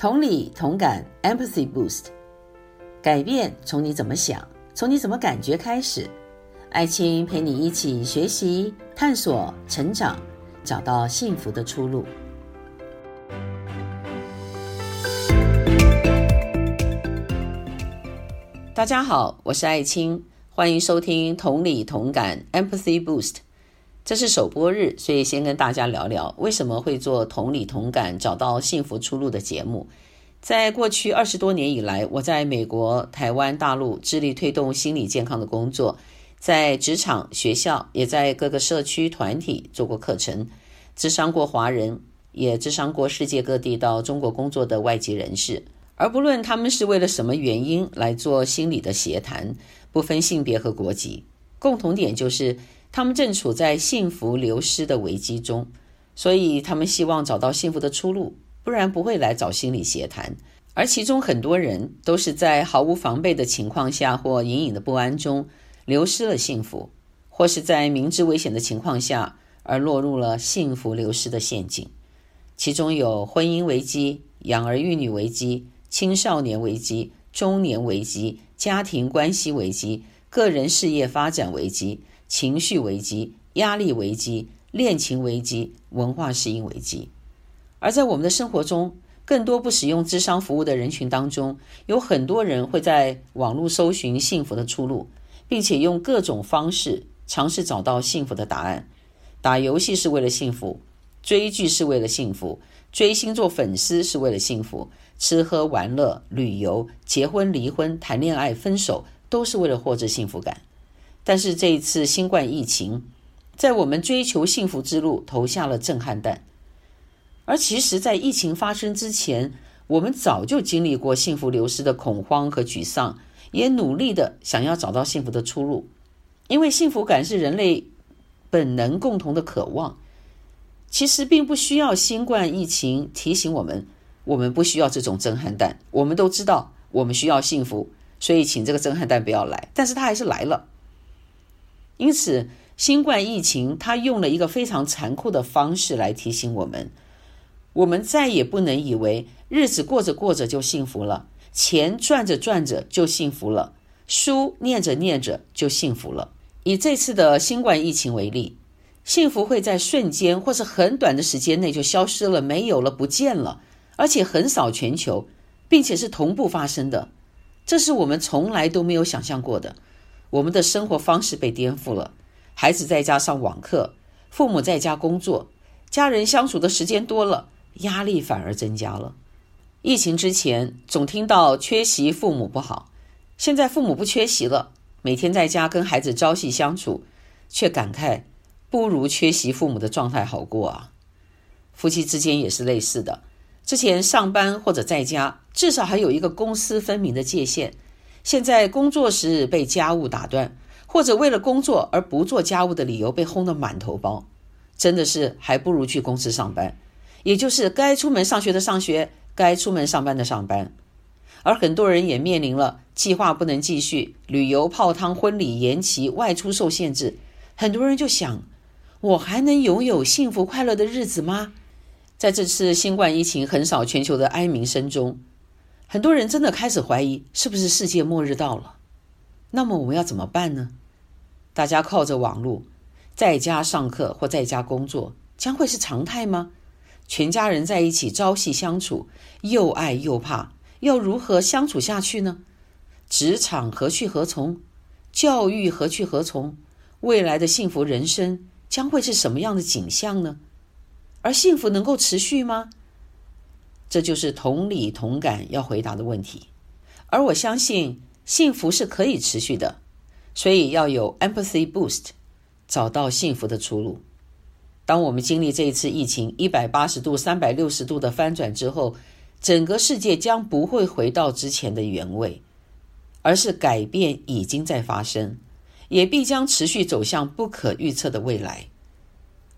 同理同感，Empathy Boost，改变从你怎么想，从你怎么感觉开始。爱青陪你一起学习、探索、成长，找到幸福的出路。大家好，我是爱青，欢迎收听同理同感，Empathy Boost。这是首播日，所以先跟大家聊聊为什么会做同理同感、找到幸福出路的节目。在过去二十多年以来，我在美国、台湾、大陆致力推动心理健康的工作，在职场、学校，也在各个社区团体做过课程，咨商过华人，也咨商过世界各地到中国工作的外籍人士。而不论他们是为了什么原因来做心理的协谈，不分性别和国籍，共同点就是。他们正处在幸福流失的危机中，所以他们希望找到幸福的出路，不然不会来找心理协谈。而其中很多人都是在毫无防备的情况下或隐隐的不安中流失了幸福，或是在明知危险的情况下而落入了幸福流失的陷阱。其中有婚姻危机、养儿育女危机、青少年危机、中年危机、家庭关系危机、个人事业发展危机。情绪危机、压力危机、恋情危机、文化适应危机，而在我们的生活中，更多不使用智商服务的人群当中，有很多人会在网络搜寻幸福的出路，并且用各种方式尝试找到幸福的答案。打游戏是为了幸福，追剧是为了幸福，追星做粉丝是为了幸福，吃喝玩乐、旅游、结婚离婚、谈恋爱分手，都是为了获得幸福感。但是这一次新冠疫情，在我们追求幸福之路投下了震撼弹。而其实，在疫情发生之前，我们早就经历过幸福流失的恐慌和沮丧，也努力的想要找到幸福的出路。因为幸福感是人类本能共同的渴望。其实并不需要新冠疫情提醒我们，我们不需要这种震撼弹。我们都知道，我们需要幸福，所以请这个震撼弹不要来。但是它还是来了。因此，新冠疫情它用了一个非常残酷的方式来提醒我们：我们再也不能以为日子过着过着就幸福了，钱赚着赚着就幸福了，书念着念着就幸福了。以这次的新冠疫情为例，幸福会在瞬间或是很短的时间内就消失了，没有了，不见了，而且横扫全球，并且是同步发生的，这是我们从来都没有想象过的。我们的生活方式被颠覆了，孩子在家上网课，父母在家工作，家人相处的时间多了，压力反而增加了。疫情之前总听到缺席父母不好，现在父母不缺席了，每天在家跟孩子朝夕相处，却感慨不如缺席父母的状态好过啊。夫妻之间也是类似的，之前上班或者在家，至少还有一个公私分明的界限。现在工作时被家务打断，或者为了工作而不做家务的理由被轰得满头包，真的是还不如去公司上班，也就是该出门上学的上学，该出门上班的上班。而很多人也面临了计划不能继续，旅游泡汤、婚礼延期、外出受限制。很多人就想：我还能拥有幸福快乐的日子吗？在这次新冠疫情横扫全球的哀鸣声中。很多人真的开始怀疑，是不是世界末日到了？那么我们要怎么办呢？大家靠着网络，在家上课或在家工作，将会是常态吗？全家人在一起朝夕相处，又爱又怕，要如何相处下去呢？职场何去何从？教育何去何从？未来的幸福人生将会是什么样的景象呢？而幸福能够持续吗？这就是同理同感要回答的问题，而我相信幸福是可以持续的，所以要有 empathy boost，找到幸福的出路。当我们经历这一次疫情一百八十度、三百六十度的翻转之后，整个世界将不会回到之前的原位，而是改变已经在发生，也必将持续走向不可预测的未来。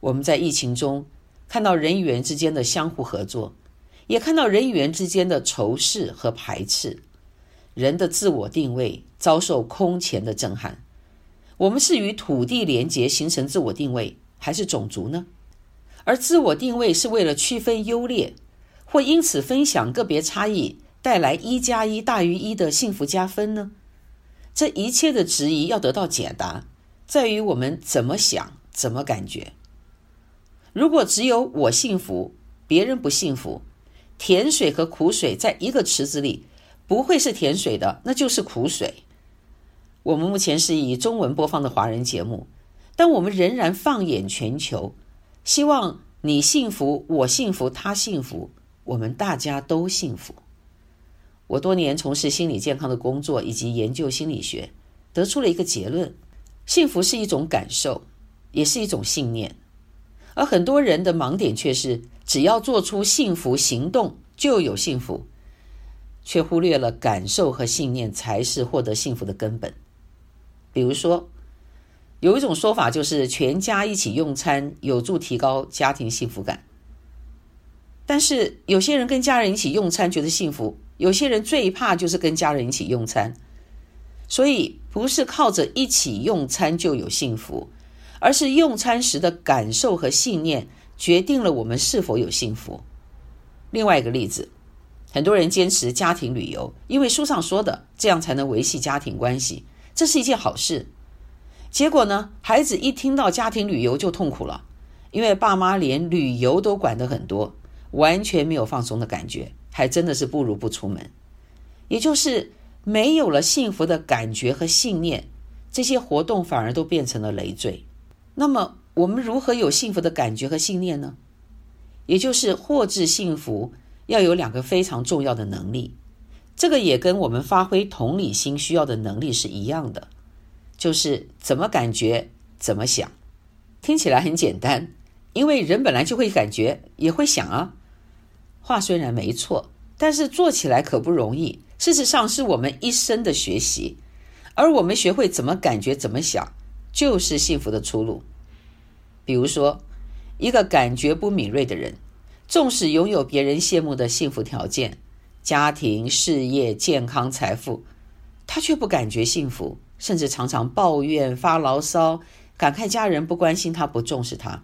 我们在疫情中看到人与人之间的相互合作。也看到人与人之间的仇视和排斥，人的自我定位遭受空前的震撼。我们是与土地连结形成自我定位，还是种族呢？而自我定位是为了区分优劣，或因此分享个别差异带来一加一大于一的幸福加分呢？这一切的质疑要得到解答，在于我们怎么想、怎么感觉。如果只有我幸福，别人不幸福，甜水和苦水在一个池子里，不会是甜水的，那就是苦水。我们目前是以中文播放的华人节目，但我们仍然放眼全球，希望你幸福，我幸福，他幸福，我们大家都幸福。我多年从事心理健康的工作以及研究心理学，得出了一个结论：幸福是一种感受，也是一种信念。而很多人的盲点却是，只要做出幸福行动就有幸福，却忽略了感受和信念才是获得幸福的根本。比如说，有一种说法就是全家一起用餐有助提高家庭幸福感。但是有些人跟家人一起用餐觉得幸福，有些人最怕就是跟家人一起用餐。所以不是靠着一起用餐就有幸福，而是用餐时的感受和信念决定了我们是否有幸福。另外一个例子，很多人坚持家庭旅游，因为书上说的这样才能维系家庭关系。这是一件好事，结果呢，孩子一听到家庭旅游就痛苦了，因为爸妈连旅游都管得很多，完全没有放松的感觉，还真的是不如不出门。也就是没有了幸福的感觉和信念，这些活动反而都变成了累赘。那么，我们如何有幸福的感觉和信念呢？也就是获致幸福，要有两个非常重要的能力。这个也跟我们发挥同理心需要的能力是一样的，就是怎么感觉，怎么想。听起来很简单，因为人本来就会感觉，也会想啊。话虽然没错，但是做起来可不容易。事实上，是我们一生的学习，而我们学会怎么感觉，怎么想，就是幸福的出路。比如说，一个感觉不敏锐的人，纵使拥有别人羡慕的幸福条件。家庭、事业、健康、财富，他却不感觉幸福，甚至常常抱怨、发牢骚，感慨家人不关心他、不重视他。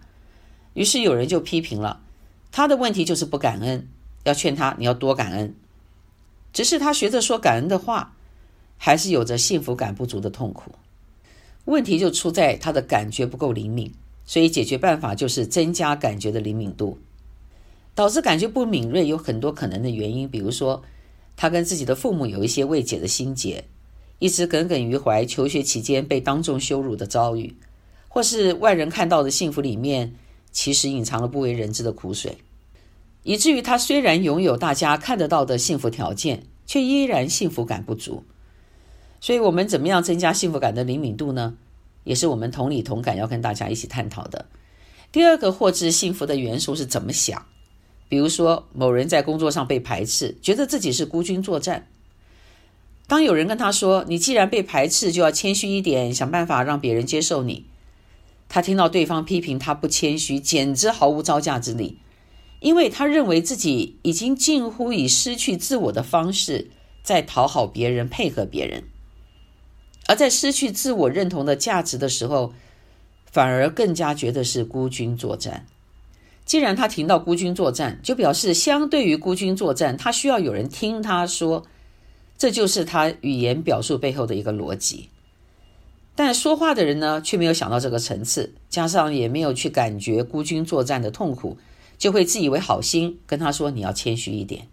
于是有人就批评了，他的问题就是不感恩，要劝他你要多感恩。只是他学着说感恩的话，还是有着幸福感不足的痛苦。问题就出在他的感觉不够灵敏，所以解决办法就是增加感觉的灵敏度。导致感觉不敏锐有很多可能的原因，比如说，他跟自己的父母有一些未解的心结，一直耿耿于怀求学期间被当众羞辱的遭遇，或是外人看到的幸福里面，其实隐藏了不为人知的苦水，以至于他虽然拥有大家看得到的幸福条件，却依然幸福感不足。所以，我们怎么样增加幸福感的灵敏度呢？也是我们同理同感要跟大家一起探讨的。第二个获致幸福的元素是怎么想。比如说，某人在工作上被排斥，觉得自己是孤军作战。当有人跟他说：“你既然被排斥，就要谦虚一点，想办法让别人接受你。”他听到对方批评他不谦虚，简直毫无招架之力，因为他认为自己已经近乎以失去自我的方式在讨好别人、配合别人，而在失去自我认同的价值的时候，反而更加觉得是孤军作战。既然他听到孤军作战，就表示相对于孤军作战，他需要有人听他说，这就是他语言表述背后的一个逻辑。但说话的人呢，却没有想到这个层次，加上也没有去感觉孤军作战的痛苦，就会自以为好心跟他说：“你要谦虚一点。”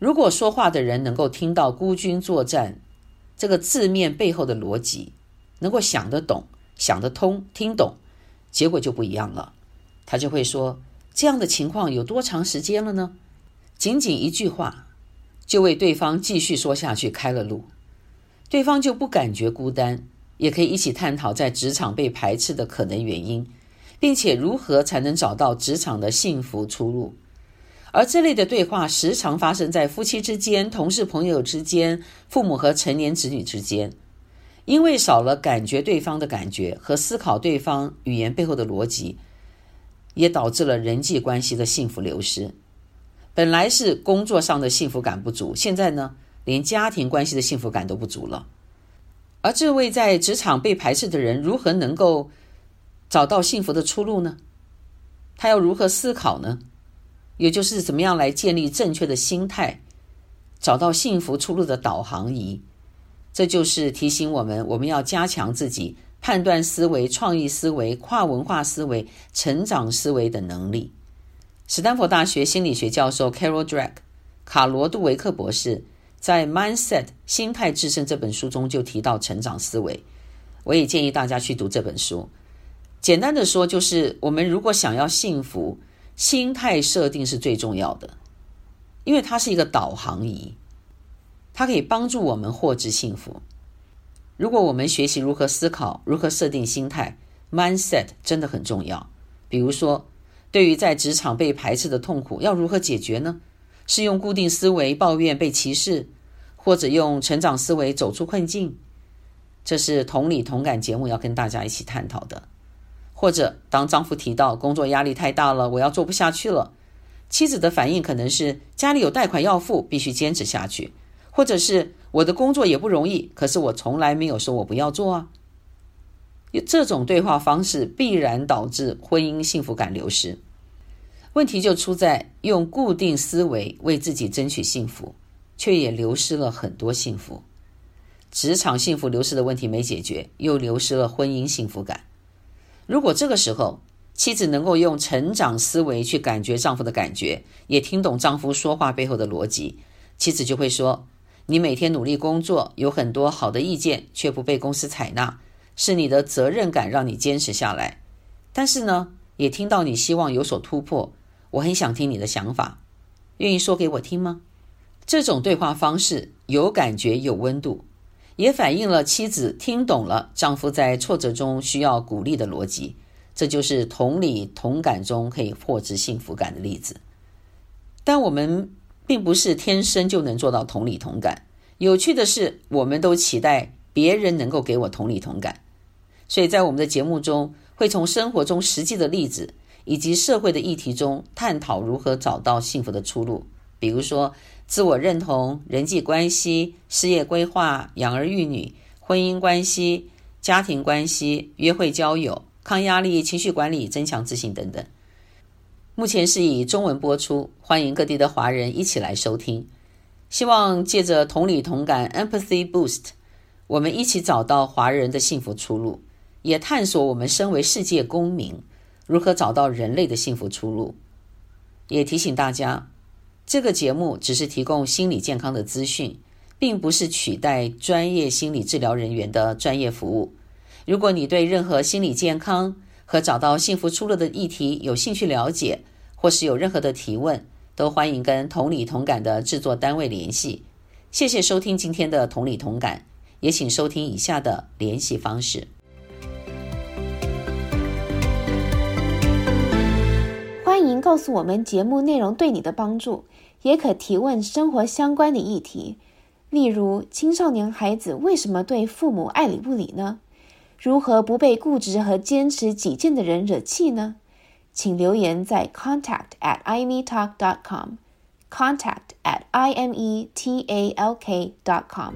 如果说话的人能够听到孤军作战这个字面背后的逻辑，能够想得懂、想得通、听懂，结果就不一样了。他就会说：“这样的情况有多长时间了呢？”仅仅一句话，就为对方继续说下去开了路，对方就不感觉孤单，也可以一起探讨在职场被排斥的可能原因，并且如何才能找到职场的幸福出路。而这类的对话时常发生在夫妻之间、同事朋友之间、父母和成年子女之间，因为少了感觉对方的感觉和思考对方语言背后的逻辑。也导致了人际关系的幸福流失。本来是工作上的幸福感不足，现在呢，连家庭关系的幸福感都不足了。而这位在职场被排斥的人，如何能够找到幸福的出路呢？他要如何思考呢？也就是怎么样来建立正确的心态，找到幸福出路的导航仪。这就是提醒我们，我们要加强自己判断思维、创意思维、跨文化思维、成长思维的能力。史丹佛大学心理学教授 Carol Dweck 卡罗杜维克博士在《Mindset 心态致胜》这本书中就提到成长思维。我也建议大家去读这本书。简单的说，就是我们如果想要幸福，心态设定是最重要的，因为它是一个导航仪，它可以帮助我们获知幸福。如果我们学习如何思考，如何设定心态，mindset 真的很重要。比如说，对于在职场被排斥的痛苦，要如何解决呢？是用固定思维抱怨被歧视，或者用成长思维走出困境？这是同理同感节目要跟大家一起探讨的。或者当丈夫提到工作压力太大了，我要做不下去了，妻子的反应可能是家里有贷款要付，必须坚持下去；或者是我的工作也不容易，可是我从来没有说我不要做啊。这种对话方式必然导致婚姻幸福感流失。问题就出在用固定思维为自己争取幸福，却也流失了很多幸福。职场幸福流失的问题没解决，又流失了婚姻幸福感。如果这个时候妻子能够用成长思维去感觉丈夫的感觉，也听懂丈夫说话背后的逻辑，妻子就会说：“你每天努力工作，有很多好的意见，却不被公司采纳，是你的责任感让你坚持下来。但是呢，也听到你希望有所突破，我很想听你的想法，愿意说给我听吗？”这种对话方式有感觉，有温度。也反映了妻子听懂了丈夫在挫折中需要鼓励的逻辑，这就是同理同感中可以获知幸福感的例子。但我们并不是天生就能做到同理同感。有趣的是，我们都期待别人能够给我同理同感，所以在我们的节目中，会从生活中实际的例子以及社会的议题中探讨如何找到幸福的出路，比如说，自我认同、人际关系、事业规划、养儿育女、婚姻关系、家庭关系、约会交友、抗压力、情绪管理、增强自信等等。目前是以中文播出，欢迎各地的华人一起来收听。希望借着同理同感 （Empathy Boost），我们一起找到华人的幸福出路，也探索我们身为世界公民如何找到人类的幸福出路。也提醒大家。这个节目只是提供心理健康的资讯，并不是取代专业心理治疗人员的专业服务。如果你对任何心理健康和找到幸福出路的议题有兴趣了解，或是有任何的提问，都欢迎跟同理同感的制作单位联系。谢谢收听今天的同理同感，也请收听以下的联系方式。欢迎告诉我们节目内容对你的帮助。也可提问生活相关的议题，例如青少年孩子为什么对父母爱理不理呢？如何不被固执和坚持己见的人惹气呢？请留言在 contact at imetalk dot com，contact at i m e t a l k dot com。